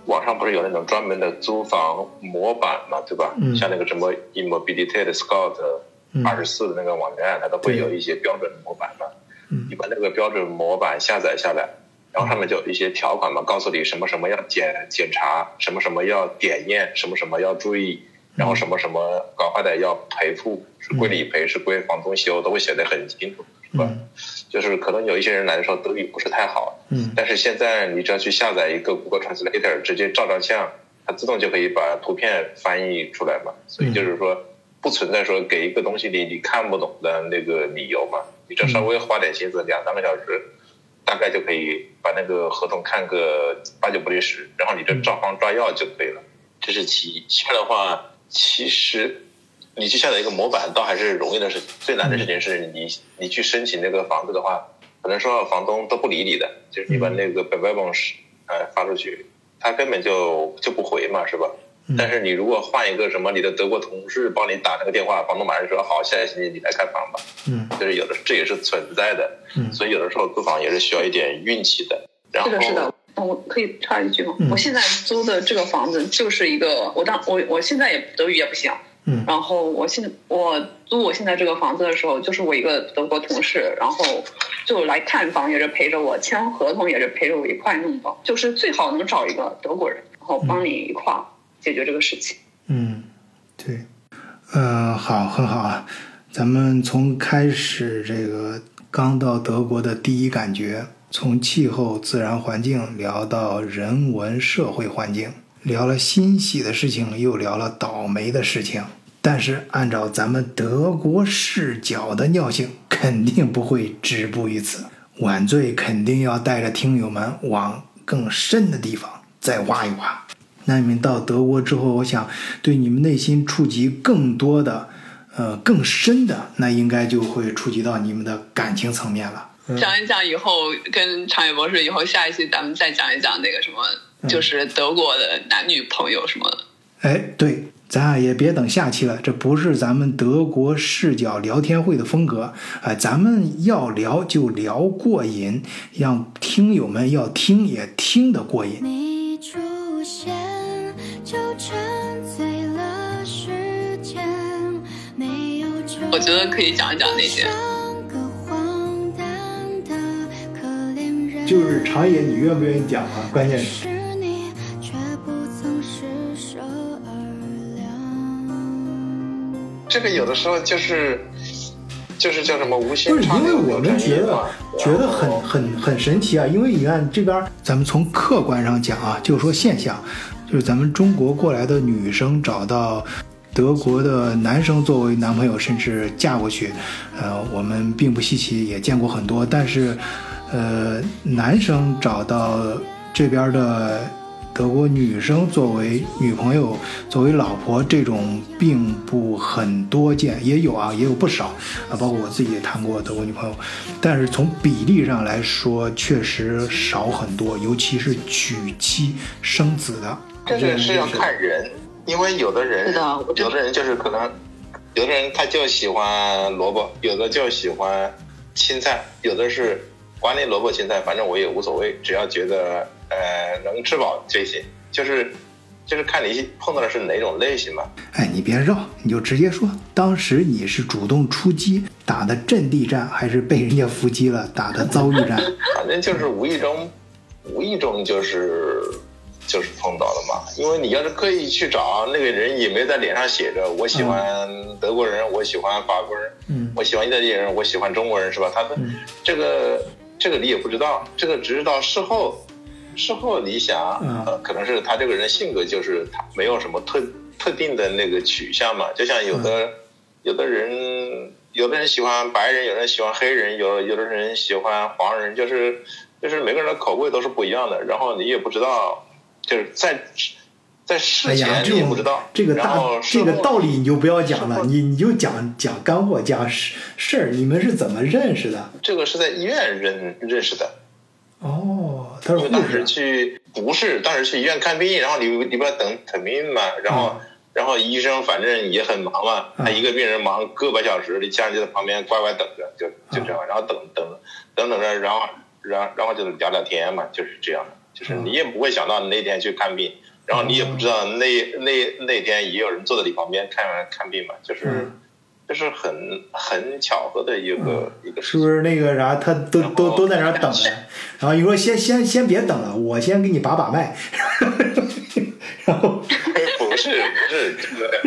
网上不是有那种专门的租房模板嘛，对吧？嗯像那个什么 Immobility 的 Scout 嗯二十四的那个网站，它都会有一些标准的模板嘛。嗯你把那个标准模板下载下来，然后上面就有一些条款嘛，告诉你什么什么要检检查，什么什么要点验，什么什么要注意，然后什么什么搞坏的要赔付，是归理赔，是归房东修，都会写得很清楚，是吧？嗯就是可能有一些人来的时候德语不是太好，嗯但是现在你只要去下载一个 Google Translator，直接照照相，它自动就可以把图片翻译出来嘛。所以就是说，不存在说给一个东西你你看不懂的那个理由嘛。你只要稍微花点心思，两三个小时，大概就可以把那个合同看个八九不离十，然后你这照方抓药就可以了。这是其一。其二的话，其实你去下载一个模板，倒还是容易的事情。最难的事情是你你去申请那个房子的话，可能说房东都不理你的，就是你把那个 b e e b o n 呃发出去，他根本就就不回嘛，是吧？但是你如果换一个什么你的德国同事帮你打那个电话，房东马上说好，下个星期你来看房吧。嗯就是有的这也是存在的，嗯所以有的时候租房也是需要一点运气的。然后是的，是的。我可以插一句吗？嗯我现在租的这个房子就是一个，我当我我现在也德语也不行，嗯然后我现我租我现在这个房子的时候，就是我一个德国同事，然后就来看房，也是陪着我签合同，也是陪着我一块弄的，就是最好能找一个德国人，然后帮你一块儿解决这个事情。嗯，对，呃，好，很好啊。咱们从开始这个刚到德国的第一感觉，从气候、自然环境聊到人文社会环境，聊了欣喜的事情，又聊了倒霉的事情。但是按照咱们德国视角的尿性，肯定不会止步于此。晚醉肯定要带着听友们往更深的地方再挖一挖。那你们到德国之后，我想对你们内心触及更多的，呃，更深的，那应该就会触及到你们的感情层面了。讲一讲以后跟长野博士以后下一期咱们再讲一讲那个什么，就是德国的男女朋友什么的。哎，对，咱俩也别等下期了，这不是咱们德国视角聊天会的风格。哎、咱们要聊就聊过瘾，让听友们要听也听得过瘾。你出现就沉醉了时间，没有终我觉得可以讲一讲那些。就是长野，你愿不愿意讲啊？关键是。个有的时候就是就是叫什么无不是，心插因为我们觉得觉得很很很神奇啊，因为你看这边，咱们从客观上讲啊，就是说现象，就是咱们中国过来的女生找到德国的男生作为男朋友，甚至嫁过去，呃，我们并不稀奇，也见过很多。但是，呃，男生找到这边的德国女生作为女朋友、作为老婆，这种并不很多见，也有啊，也有不少啊，包括我自己也谈过德国女朋友，但是从比例上来说，确实少很多，尤其是娶妻生子的。这个是要看人，因为有的人是的我觉得有的人就是可能，有的人他就喜欢萝卜，有的就喜欢青菜，有的是管理萝卜青菜，反正我也无所谓，只要觉得呃能吃饱就行，就是就是看你碰到的是哪种类型嘛。哎，你别绕，你就直接说，当时你是主动出击打的阵地战，还是被人家伏击了打的遭遇战？反正就是无意中，无意中就是就是碰到了嘛。因为你要是刻意去找那个人，也没在脸上写着我喜欢德国人，我喜欢法国人，嗯我喜欢意大利人，我喜欢中国人，是吧？他的、嗯这个这个你也不知道，这个只是到事后，事后你想，嗯呃，可能是他这个人性格就是他没有什么特特定的那个取向嘛，就像有的、有的人，有的人喜欢白人，有的人喜欢黑人，有有的人喜欢黄人，就是就是每个人的口味都是不一样的，然后你也不知道，就是在在哎事，前你也不知道，然这个大这个道理你就不要讲了，你你就讲讲干货，讲事事儿，你们是怎么认识的？这个是在医院认认识的。哦，他当时，去不是当时去医院看病，然后你你不要等等病嘛，然后、然后医生反正也很忙嘛，嗯。他一个病人忙个把小时，你家人就在旁边乖乖等着，就就这样，然后等等等等着，然后然然后就聊聊天嘛，就是这样的，就是你也不会想到那天去看病，然后你也不知道那那那天也有人坐在你旁边看看病嘛，就是。嗯就是很很巧合的一个、一个事情，是不是那个啥，他都都都在那儿等着，然后你说先先先别等了，我先给你把把脉，然后不是不是这个，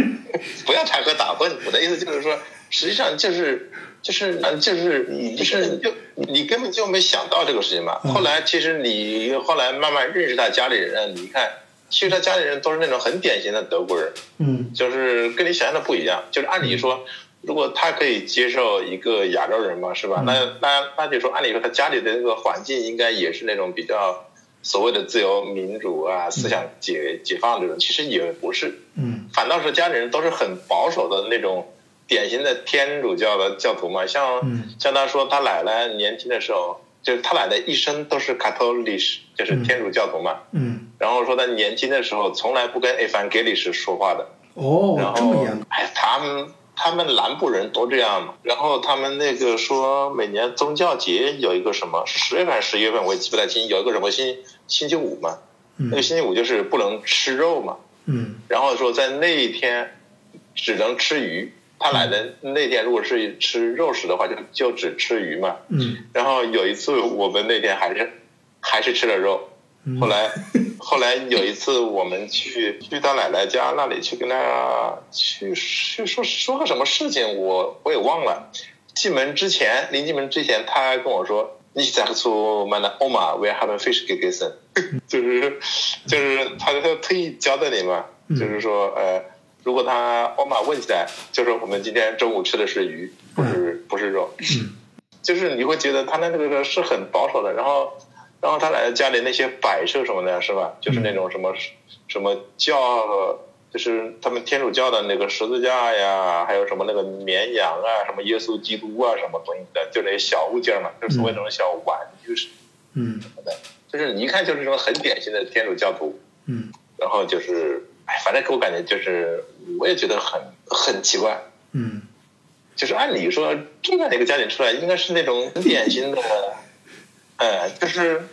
不要插科打诨。我的意思就是说，实际上就是就是呃就是你就是就你根本就没想到这个事情嘛。嗯后来其实你后来慢慢认识他家里人，你看，其实他家里人都是那种很典型的德国人，嗯就是跟你想象的不一样。就是按理说，如果他可以接受一个亚洲人嘛，是吧？嗯那那那就说，按理说他家里的那个环境应该也是那种比较所谓的自由民主啊、思想解解放这种，其实也不是。嗯反倒是家里人都是很保守的那种典型的天主教的教徒嘛。像、嗯像他说，他奶奶年轻的时候，就是他奶奶一生都是 Catholic，就是天主教徒嘛。嗯，然后说他年轻的时候从来不跟 Evangelisch 说话的。哦然，后哎，他们他们南部人都这样嘛。然后他们那个说每年宗教节有一个什么，是十月份还是十一月份，我也记不太清，有一个什么星星期五嘛。那个嗯星期五就是不能吃肉嘛。嗯然后说在那一天只能吃鱼。他奶奶那天如果是吃肉食的话，就就只吃鱼嘛。嗯然后有一次我们那天还是还是吃了肉。嗯后来 后来有一次我们去去他奶奶家那里去跟他去去说说个什么事情，我我也忘了。进门之前，临进门之前，他还跟我说：“你在出 meine Oma, wir haben Fisch gegessen。”就是就是他他特意交代你嘛，嗯就是说呃，如果他欧玛问起来，就是我们今天中午吃的是鱼，不是不是肉。嗯就是你会觉得他那个是很保守的，然后，然后他来家里那些摆设什么的，是吧？就是那种什么、什么教，就是他们天主教的那个十字架呀，还有什么那个绵羊啊，什么耶稣基督啊，什么东西的，就那些小物件嘛，就是所谓那种小玩具什嗯。么的，就是你一看就是那种很典型的天主教徒，嗯。然后就是，哎，反正给我感觉就是，我也觉得很很奇怪。嗯。就是按理说，这样一个家庭出来，应该是那种很典型的，呃，就是，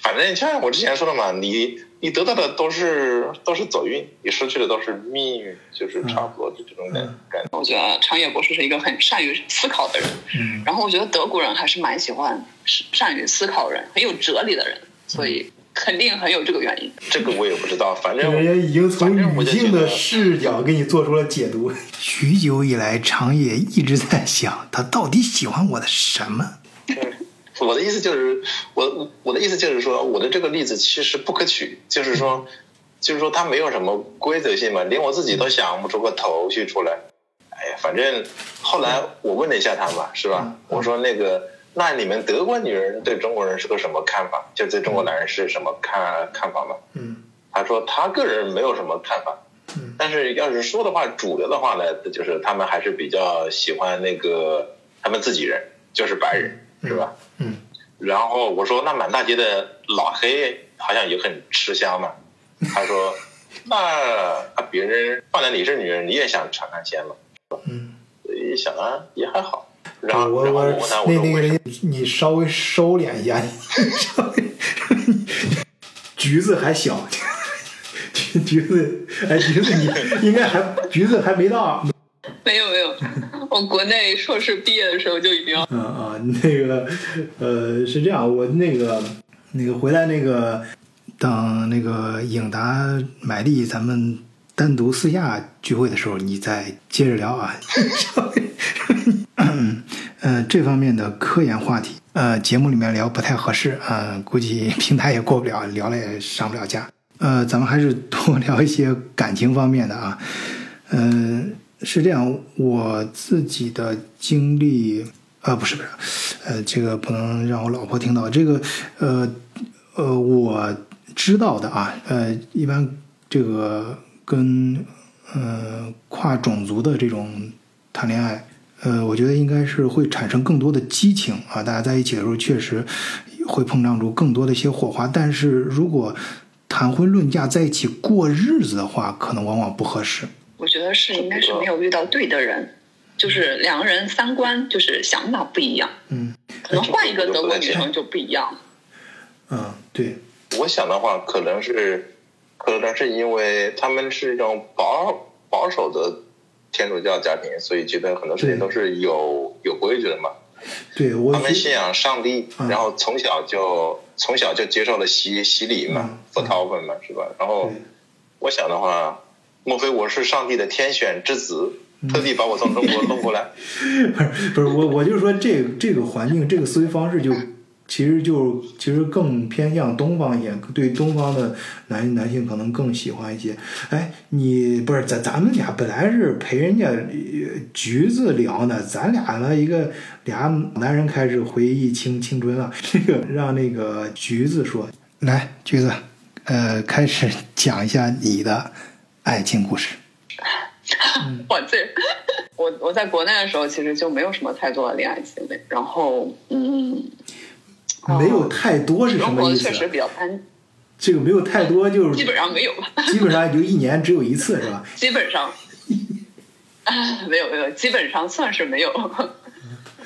反正像我之前说的嘛，你你得到的都是都是走运，你失去的都是命运，就是差不多的这种感嗯感觉。我觉得长野博士是一个很善于思考的人，嗯然后我觉得德国人还是蛮喜欢善于思考的人，很有哲理的人，所以肯定很有这个原因。这个我也不知道，反正人家已经从反正我女性的视角给你做出了解读。许久以来，长野一直在想，他到底喜欢我的什么？我的意思就是，我我的意思就是说，我的这个例子其实不可取，就是说，就是说它没有什么规则性嘛，连我自己都想不出个头绪出来。哎呀，反正后来我问了一下他嘛，是吧？我说那个，那你们德国女人对中国人是个什么看法？就对中国男人是什么看看法嘛？嗯他说他个人没有什么看法，嗯但是要是说的话，主流的话呢，就是他们还是比较喜欢那个他们自己人，就是白人，是吧？嗯然后我说那满大街的老黑好像也很吃香嘛。他说那啊别人放在你是女人，你也想尝尝鲜嘛？嗯，所以想啊也还好。然后我我然后我问他我那说为什么？那个人，你稍微收敛一下，你稍微橘子还小，橘 橘子哎橘子你应该还橘子还没到，没有没有，我国内硕士毕业的时候就已经嗯那个呃是这样，我那个那个回来那个等那个影达买力咱们单独私下聚会的时候，你再接着聊啊。嗯，这方面的科研话题，呃，节目里面聊不太合适啊、呃估计平台也过不了，聊了也上不了架。呃，咱们还是多聊一些感情方面的啊。嗯、是这样，我自己的经历，呃，不是不是，呃，这个不能让我老婆听到。这个，呃，呃，我知道的啊，呃，一般这个跟呃跨种族的这种谈恋爱，呃，我觉得应该是会产生更多的激情啊，大家在一起的时候确实会碰撞出更多的一些火花。但是如果谈婚论嫁在一起过日子的话，可能往往不合适。我觉得是应该是没有遇到对的人，就是两个人三观就是想法不一样，嗯可能换一个德国女生就不一样。嗯，对，我想的话，可能是，可能是因为他们是一种保保守的天主教家庭，所以觉得很多事情都是有有规矩的嘛。对我他们信仰上帝，嗯然后从小就从小就接受了洗洗礼嘛嗯，佛陶粉嘛，是吧？然后我想的话，莫非我是上帝的天选之子，嗯特地把我从中国弄过来？不是不是我，我就说这个这个环境，这个思维方式就其实就其实更偏向东方一些，对东方的男男性可能更喜欢一些。哎，你不是咱咱们俩本来是陪人家呃橘子聊呢，咱俩呢一个俩男人开始回忆青青春了。这个让那个橘子说，来，橘子，呃，开始讲一下你的爱情故事。我这，我我在国内的时候其实就没有什么太多的恋爱经历，然后嗯，哦没有太多是什么意思确？实比较单，这个没有太多就是基本上没有吧，基本上也就一年只有一次，是吧？基本上，啊，没有没有，基本上算是没有。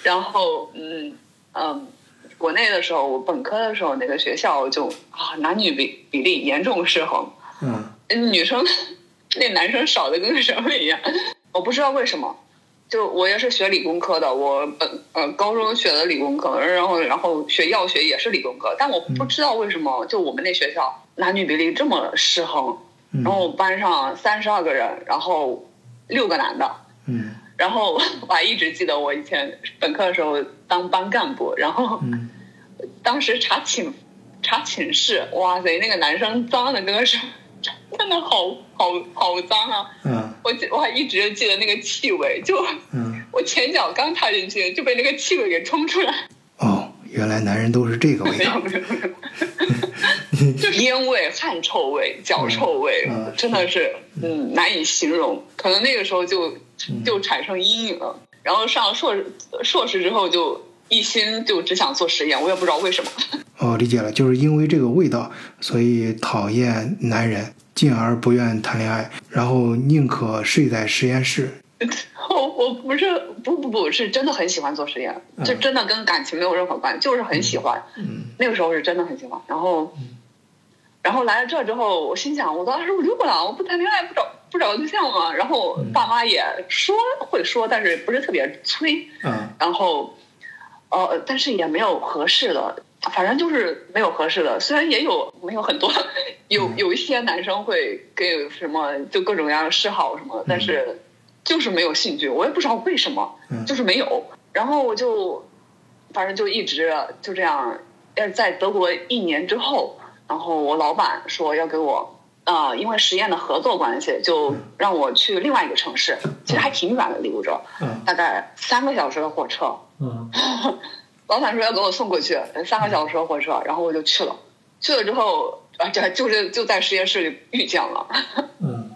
然后嗯嗯，国内的时候，我本科的时候那个学校就啊男女比比例严重失衡，嗯女生那男生少的跟什么一样，我不知道为什么。就我也是学理工科的，我本呃高中学的理工科，然后然后学药学也是理工科，但我不知道为什么就我们那学校男女比例这么失衡，嗯。然后班上三十二个人，然后六个男的，嗯。然后我还一直记得我以前本科的时候当班干部，然后嗯。当时查寝查寝室，哇塞，那个男生脏的跟个什么，真的好好好脏啊！嗯。我我还一直记得那个气味，就嗯，我前脚刚踏进去就被那个气味给冲出来，哦，原来男人都是这个味没有道。没有。烟味、汗臭味、脚臭味，嗯嗯真的是。嗯。难以形容。可能那个时候就就产生阴影了，然后上了硕士硕士之后就一心就只想做实验，我也不知道为什么。哦，理解了，就是因为这个味道，所以讨厌男人，进而不愿谈恋爱，然后宁可睡在实验室。我我不是不不不是真的很喜欢做实验，就真的跟感情没有任何关系，就是很喜欢。嗯那个时候是真的很喜欢，然后，然后来了这之后，我心想，我当时我如果了，我不谈恋爱，不找不找对象嘛。然后爸妈也说会说，但是不是特别催。嗯然后，呃，但是也没有合适的。反正就是没有合适的。虽然也有没有很多，有有一些男生会给什么就各种各样的示好什么，但是就是没有兴趣。我也不知道为什么，嗯就是没有。然后我就反正就一直就这样。呃，在德国一年之后，然后我老板说要给我。呃，因为实验的合作关系，就让我去另外一个城市，其实还挺远的，离我这儿，嗯大概三个小时的火车。嗯 老板说要给我送过去，三个小时的火车，然后我就去了。去了之后，啊，这就是就在实验室里遇见了。嗯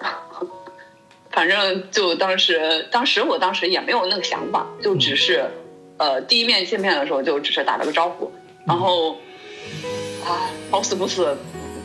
反正就当时，当时我当时也没有那个想法，就只是，呃，第一面见面的时候就只是打了个招呼，然后，啊，好死不死，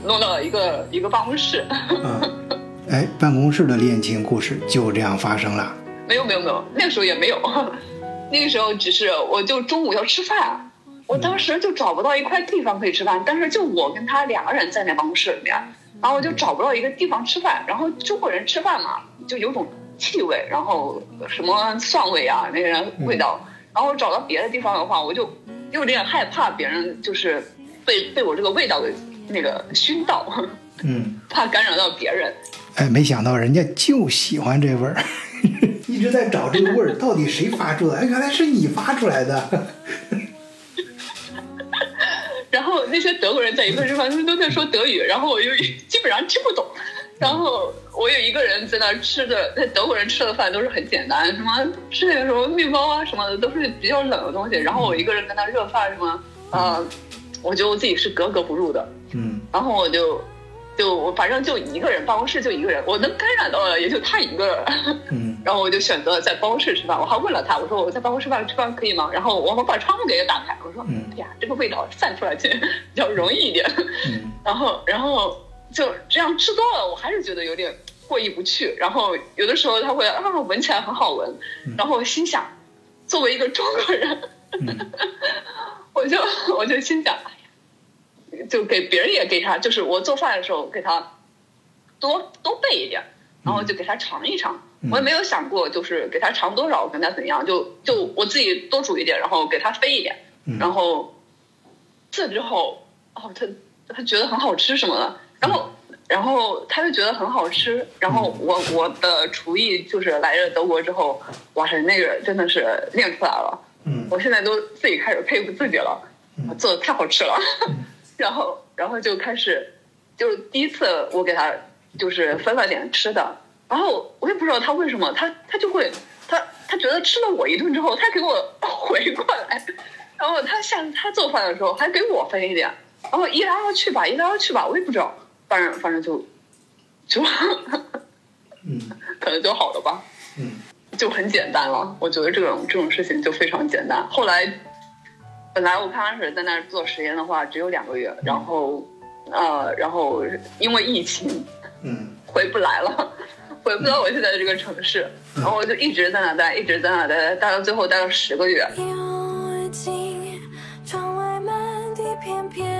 弄到了一个一个办公室。嗯，哎，办公室的恋情故事就这样发生了。没有没有没有，那个时候也没有，那个时候只是我就中午要吃饭，我当时就找不到一块地方可以吃饭，但是就我跟他两个人在那办公室里面，然后我就找不到一个地方吃饭，然后中国人吃饭嘛，就有种气味，然后什么蒜味啊那些味道，然后我找到别的地方的话，我就有点害怕别人就是被被我这个味道给那个熏到，嗯，怕感染到别人。哎，没想到人家就喜欢这味儿，一直在找这个味儿，到底谁发出来？哎，原来是你发出来的。然后那些德国人在一块吃饭，他们都在说德语，然后我就基本上听不懂。然后我有一个人在那儿吃的，那德国人吃的饭都是很简单，什么吃点什么面包啊什么的，都是比较冷的东西。然后我一个人在那热饭什么，呃，我觉得我自己是格格不入的。嗯然后我就就我反正就一个人，办公室就一个人，我能感染到的也就他一个。嗯然后我就选择在办公室吃饭，我还问了他，我说我在办公室饭吃饭可以吗？然后我我把窗户给他打开，我说，嗯哎呀，这个味道散出来去比较容易一点。嗯然后然后就这样吃多了，我还是觉得有点过意不去。然后有的时候他会啊闻起来很好闻，然后我心想，作为一个中国人，嗯 我就 我就心想，就给别人也给他，就是我做饭的时候给他多多备一点，然后就给他尝一尝。我也没有想过就是给他尝多少，跟他怎样，就就我自己多煮一点，然后给他分一点，嗯然后这之后哦，他他觉得很好吃什么的，然后然后他就觉得很好吃，然后我我的厨艺就是来了德国之后，哇塞，那个真的是练出来了。嗯我现在都自己开始佩服自己了，做的太好吃了。然后，然后就开始，就是第一次我给他就是分了点吃的，然后我也不知道他为什么，他他就会，他他觉得吃了我一顿之后，他给我 回过来，然后他下次他做饭的时候还给我分一点，然后一来二去吧，一来二去吧，我也不知道，反正反正就就嗯 可能就好了吧。嗯就很简单了。我觉得这种这种事情就非常简单。后来，本来我刚开始在那儿做实验的话，只有两个月，然后，呃，然后因为疫情嗯 回不来了，回不到我现在的这个城市，然后我就一直在那待，一直在那待，待到最后待了十个月。窗外满地片片。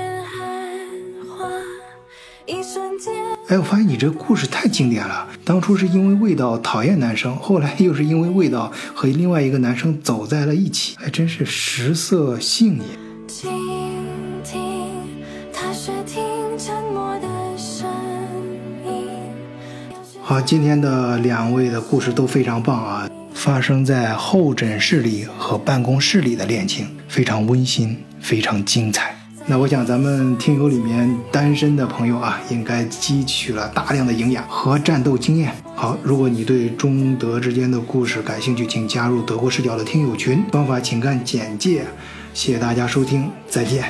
哎，我发现你这故事太经典了。当初是因为味道讨厌男生，后来又是因为味道和另外一个男生走在了一起，还真是食色性也。倾听，踏雪听沉默的声音。好，今天的两位的故事都非常棒啊，发生在候诊室里和办公室里的恋情，非常温馨，非常精彩。那我想咱们听友里面单身的朋友啊，应该汲取了大量的营养和战斗经验。好，如果你对中德之间的故事感兴趣，请加入德国视角的听友群，方法请看简介。谢谢大家收听，再见。